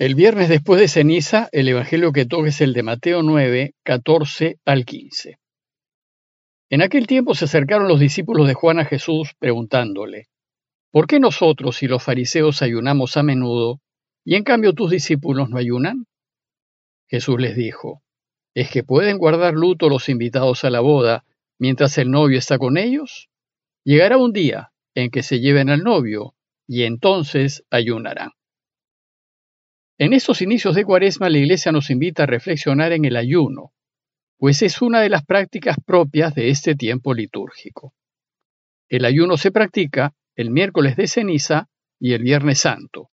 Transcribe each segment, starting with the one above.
El viernes después de ceniza, el Evangelio que toca es el de Mateo 9, 14 al 15. En aquel tiempo se acercaron los discípulos de Juan a Jesús preguntándole, ¿por qué nosotros y los fariseos ayunamos a menudo y en cambio tus discípulos no ayunan? Jesús les dijo, ¿es que pueden guardar luto los invitados a la boda mientras el novio está con ellos? Llegará un día en que se lleven al novio y entonces ayunarán. En estos inicios de Cuaresma la Iglesia nos invita a reflexionar en el ayuno, pues es una de las prácticas propias de este tiempo litúrgico. El ayuno se practica el miércoles de ceniza y el viernes santo,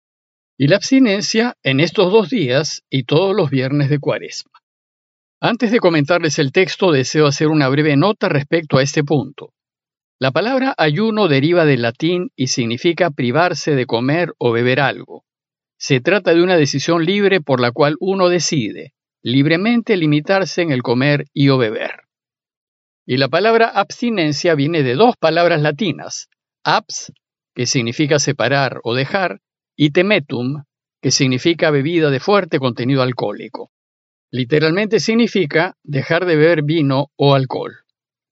y la abstinencia en estos dos días y todos los viernes de Cuaresma. Antes de comentarles el texto, deseo hacer una breve nota respecto a este punto. La palabra ayuno deriva del latín y significa privarse de comer o beber algo. Se trata de una decisión libre por la cual uno decide libremente limitarse en el comer y o beber. Y la palabra abstinencia viene de dos palabras latinas, abs, que significa separar o dejar, y temetum, que significa bebida de fuerte contenido alcohólico. Literalmente significa dejar de beber vino o alcohol,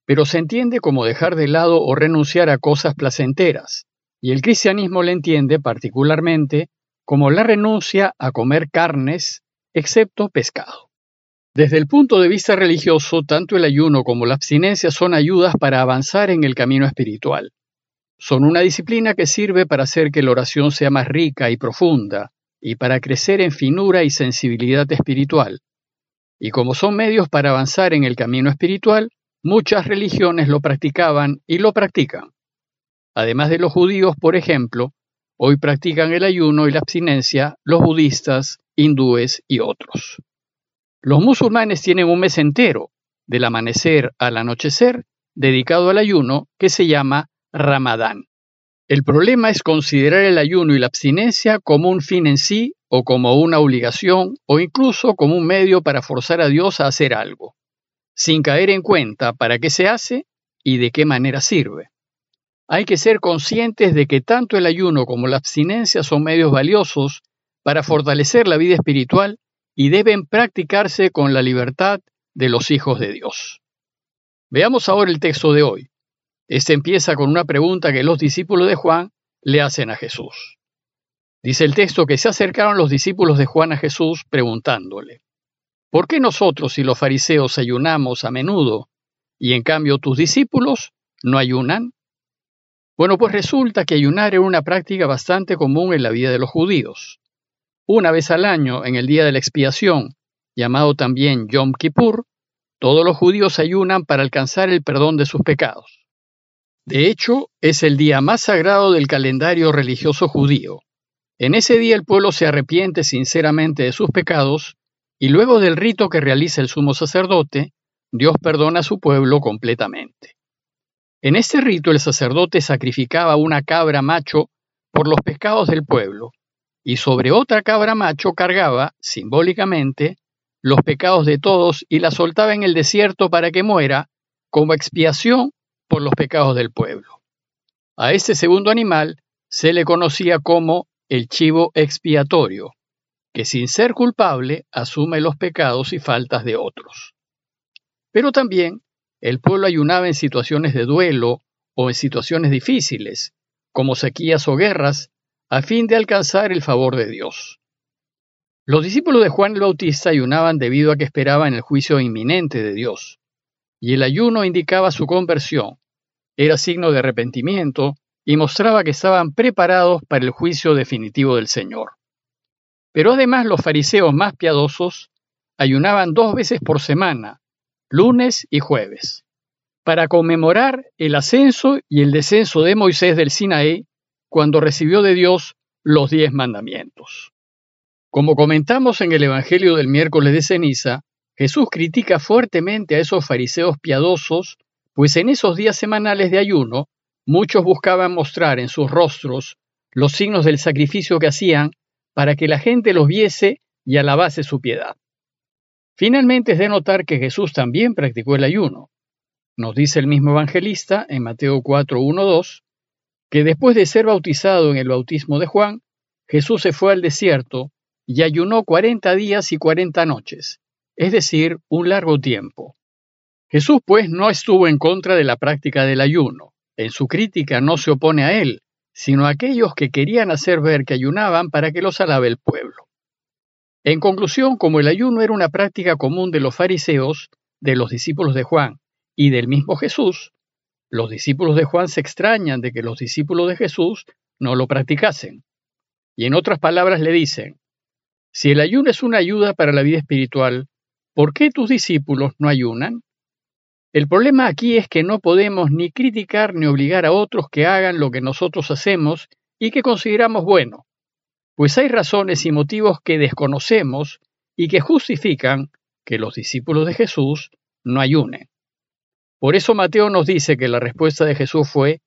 pero se entiende como dejar de lado o renunciar a cosas placenteras, y el cristianismo le entiende particularmente como la renuncia a comer carnes, excepto pescado. Desde el punto de vista religioso, tanto el ayuno como la abstinencia son ayudas para avanzar en el camino espiritual. Son una disciplina que sirve para hacer que la oración sea más rica y profunda, y para crecer en finura y sensibilidad espiritual. Y como son medios para avanzar en el camino espiritual, muchas religiones lo practicaban y lo practican. Además de los judíos, por ejemplo, Hoy practican el ayuno y la abstinencia los budistas, hindúes y otros. Los musulmanes tienen un mes entero, del amanecer al anochecer, dedicado al ayuno que se llama Ramadán. El problema es considerar el ayuno y la abstinencia como un fin en sí o como una obligación o incluso como un medio para forzar a Dios a hacer algo, sin caer en cuenta para qué se hace y de qué manera sirve. Hay que ser conscientes de que tanto el ayuno como la abstinencia son medios valiosos para fortalecer la vida espiritual y deben practicarse con la libertad de los hijos de Dios. Veamos ahora el texto de hoy. Este empieza con una pregunta que los discípulos de Juan le hacen a Jesús. Dice el texto que se acercaron los discípulos de Juan a Jesús preguntándole, ¿por qué nosotros y los fariseos ayunamos a menudo y en cambio tus discípulos no ayunan? Bueno, pues resulta que ayunar era una práctica bastante común en la vida de los judíos. Una vez al año, en el día de la expiación, llamado también Yom Kippur, todos los judíos ayunan para alcanzar el perdón de sus pecados. De hecho, es el día más sagrado del calendario religioso judío. En ese día el pueblo se arrepiente sinceramente de sus pecados y luego del rito que realiza el sumo sacerdote, Dios perdona a su pueblo completamente. En este rito el sacerdote sacrificaba una cabra macho por los pecados del pueblo, y sobre otra cabra macho cargaba, simbólicamente, los pecados de todos y la soltaba en el desierto para que muera como expiación por los pecados del pueblo. A este segundo animal se le conocía como el chivo expiatorio, que sin ser culpable asume los pecados y faltas de otros. Pero también el pueblo ayunaba en situaciones de duelo o en situaciones difíciles, como sequías o guerras, a fin de alcanzar el favor de Dios. Los discípulos de Juan el Bautista ayunaban debido a que esperaban el juicio inminente de Dios, y el ayuno indicaba su conversión, era signo de arrepentimiento y mostraba que estaban preparados para el juicio definitivo del Señor. Pero además los fariseos más piadosos ayunaban dos veces por semana, lunes y jueves, para conmemorar el ascenso y el descenso de Moisés del Sinaí cuando recibió de Dios los diez mandamientos. Como comentamos en el Evangelio del miércoles de ceniza, Jesús critica fuertemente a esos fariseos piadosos, pues en esos días semanales de ayuno, muchos buscaban mostrar en sus rostros los signos del sacrificio que hacían para que la gente los viese y alabase su piedad. Finalmente es de notar que Jesús también practicó el ayuno. Nos dice el mismo evangelista en Mateo 4, 1, 2, que después de ser bautizado en el bautismo de Juan, Jesús se fue al desierto y ayunó cuarenta días y cuarenta noches, es decir, un largo tiempo. Jesús, pues, no estuvo en contra de la práctica del ayuno. En su crítica no se opone a él, sino a aquellos que querían hacer ver que ayunaban para que los alabe el pueblo. En conclusión, como el ayuno era una práctica común de los fariseos, de los discípulos de Juan y del mismo Jesús, los discípulos de Juan se extrañan de que los discípulos de Jesús no lo practicasen. Y en otras palabras le dicen, si el ayuno es una ayuda para la vida espiritual, ¿por qué tus discípulos no ayunan? El problema aquí es que no podemos ni criticar ni obligar a otros que hagan lo que nosotros hacemos y que consideramos bueno, pues hay razones y motivos que desconocemos y que justifican que los discípulos de Jesús no ayunen. Por eso Mateo nos dice que la respuesta de Jesús fue,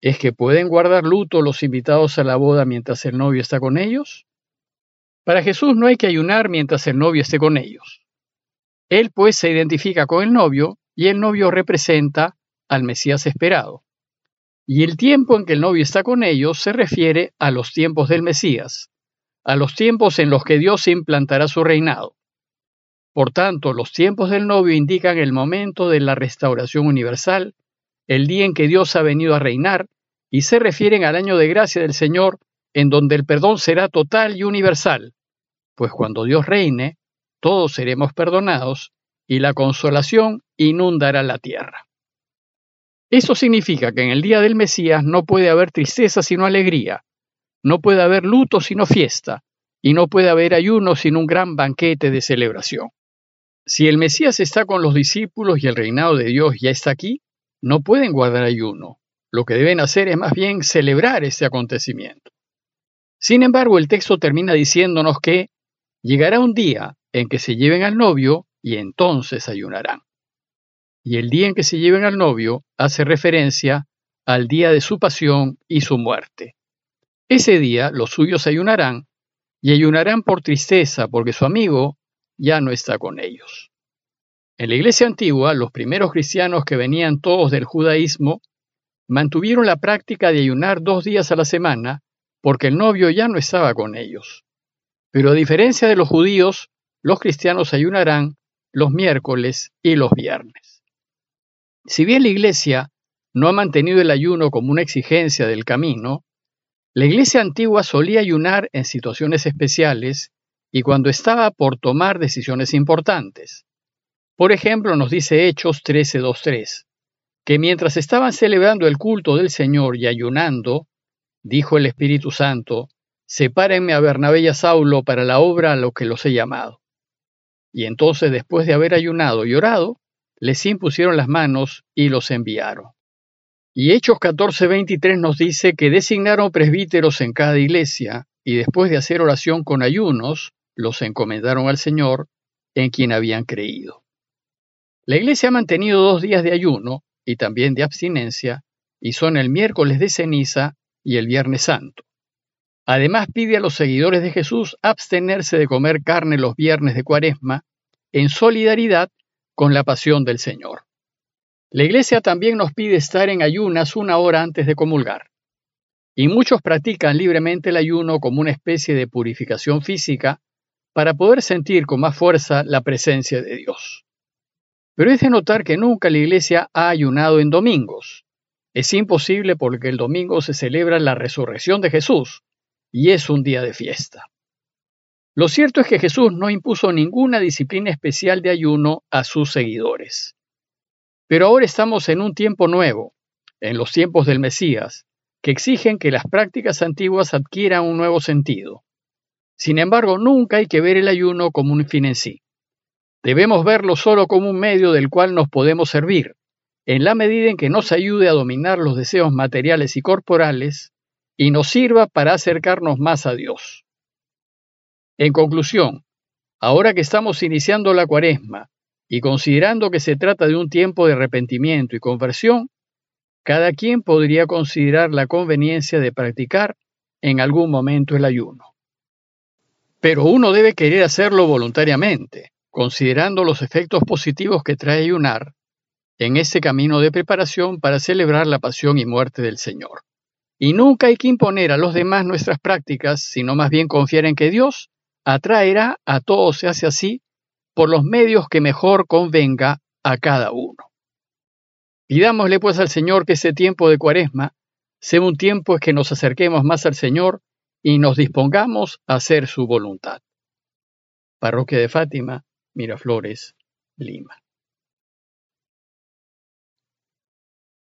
¿es que pueden guardar luto los invitados a la boda mientras el novio está con ellos? Para Jesús no hay que ayunar mientras el novio esté con ellos. Él pues se identifica con el novio y el novio representa al Mesías esperado. Y el tiempo en que el novio está con ellos se refiere a los tiempos del Mesías, a los tiempos en los que Dios implantará su reinado. Por tanto, los tiempos del novio indican el momento de la restauración universal, el día en que Dios ha venido a reinar, y se refieren al año de gracia del Señor, en donde el perdón será total y universal, pues cuando Dios reine, todos seremos perdonados y la consolación inundará la tierra. Eso significa que en el día del Mesías no puede haber tristeza sino alegría, no puede haber luto sino fiesta, y no puede haber ayuno sin un gran banquete de celebración. Si el Mesías está con los discípulos y el reinado de Dios ya está aquí, no pueden guardar ayuno. Lo que deben hacer es más bien celebrar este acontecimiento. Sin embargo, el texto termina diciéndonos que llegará un día en que se lleven al novio y entonces ayunarán. Y el día en que se lleven al novio hace referencia al día de su pasión y su muerte. Ese día los suyos ayunarán y ayunarán por tristeza porque su amigo ya no está con ellos. En la iglesia antigua, los primeros cristianos que venían todos del judaísmo mantuvieron la práctica de ayunar dos días a la semana porque el novio ya no estaba con ellos. Pero a diferencia de los judíos, los cristianos ayunarán los miércoles y los viernes. Si bien la Iglesia no ha mantenido el ayuno como una exigencia del camino, la Iglesia antigua solía ayunar en situaciones especiales y cuando estaba por tomar decisiones importantes. Por ejemplo, nos dice Hechos 13.2.3, que mientras estaban celebrando el culto del Señor y ayunando, dijo el Espíritu Santo, sepárenme a Bernabé y a Saulo para la obra a lo que los he llamado. Y entonces, después de haber ayunado y orado, les impusieron las manos y los enviaron. Y Hechos 14:23 nos dice que designaron presbíteros en cada iglesia y después de hacer oración con ayunos, los encomendaron al Señor en quien habían creído. La iglesia ha mantenido dos días de ayuno y también de abstinencia, y son el miércoles de ceniza y el viernes santo. Además pide a los seguidores de Jesús abstenerse de comer carne los viernes de cuaresma en solidaridad con la pasión del Señor. La Iglesia también nos pide estar en ayunas una hora antes de comulgar. Y muchos practican libremente el ayuno como una especie de purificación física para poder sentir con más fuerza la presencia de Dios. Pero es de notar que nunca la Iglesia ha ayunado en domingos. Es imposible porque el domingo se celebra la resurrección de Jesús, y es un día de fiesta. Lo cierto es que Jesús no impuso ninguna disciplina especial de ayuno a sus seguidores. Pero ahora estamos en un tiempo nuevo, en los tiempos del Mesías, que exigen que las prácticas antiguas adquieran un nuevo sentido. Sin embargo, nunca hay que ver el ayuno como un fin en sí. Debemos verlo solo como un medio del cual nos podemos servir, en la medida en que nos ayude a dominar los deseos materiales y corporales y nos sirva para acercarnos más a Dios. En conclusión, ahora que estamos iniciando la cuaresma y considerando que se trata de un tiempo de arrepentimiento y conversión, cada quien podría considerar la conveniencia de practicar en algún momento el ayuno. Pero uno debe querer hacerlo voluntariamente, considerando los efectos positivos que trae ayunar en ese camino de preparación para celebrar la pasión y muerte del Señor. Y nunca hay que imponer a los demás nuestras prácticas, sino más bien confiar en que Dios atraerá a todos, se hace así, por los medios que mejor convenga a cada uno. Pidámosle pues al Señor que ese tiempo de cuaresma sea un tiempo en que nos acerquemos más al Señor y nos dispongamos a hacer su voluntad. Parroquia de Fátima, Miraflores, Lima.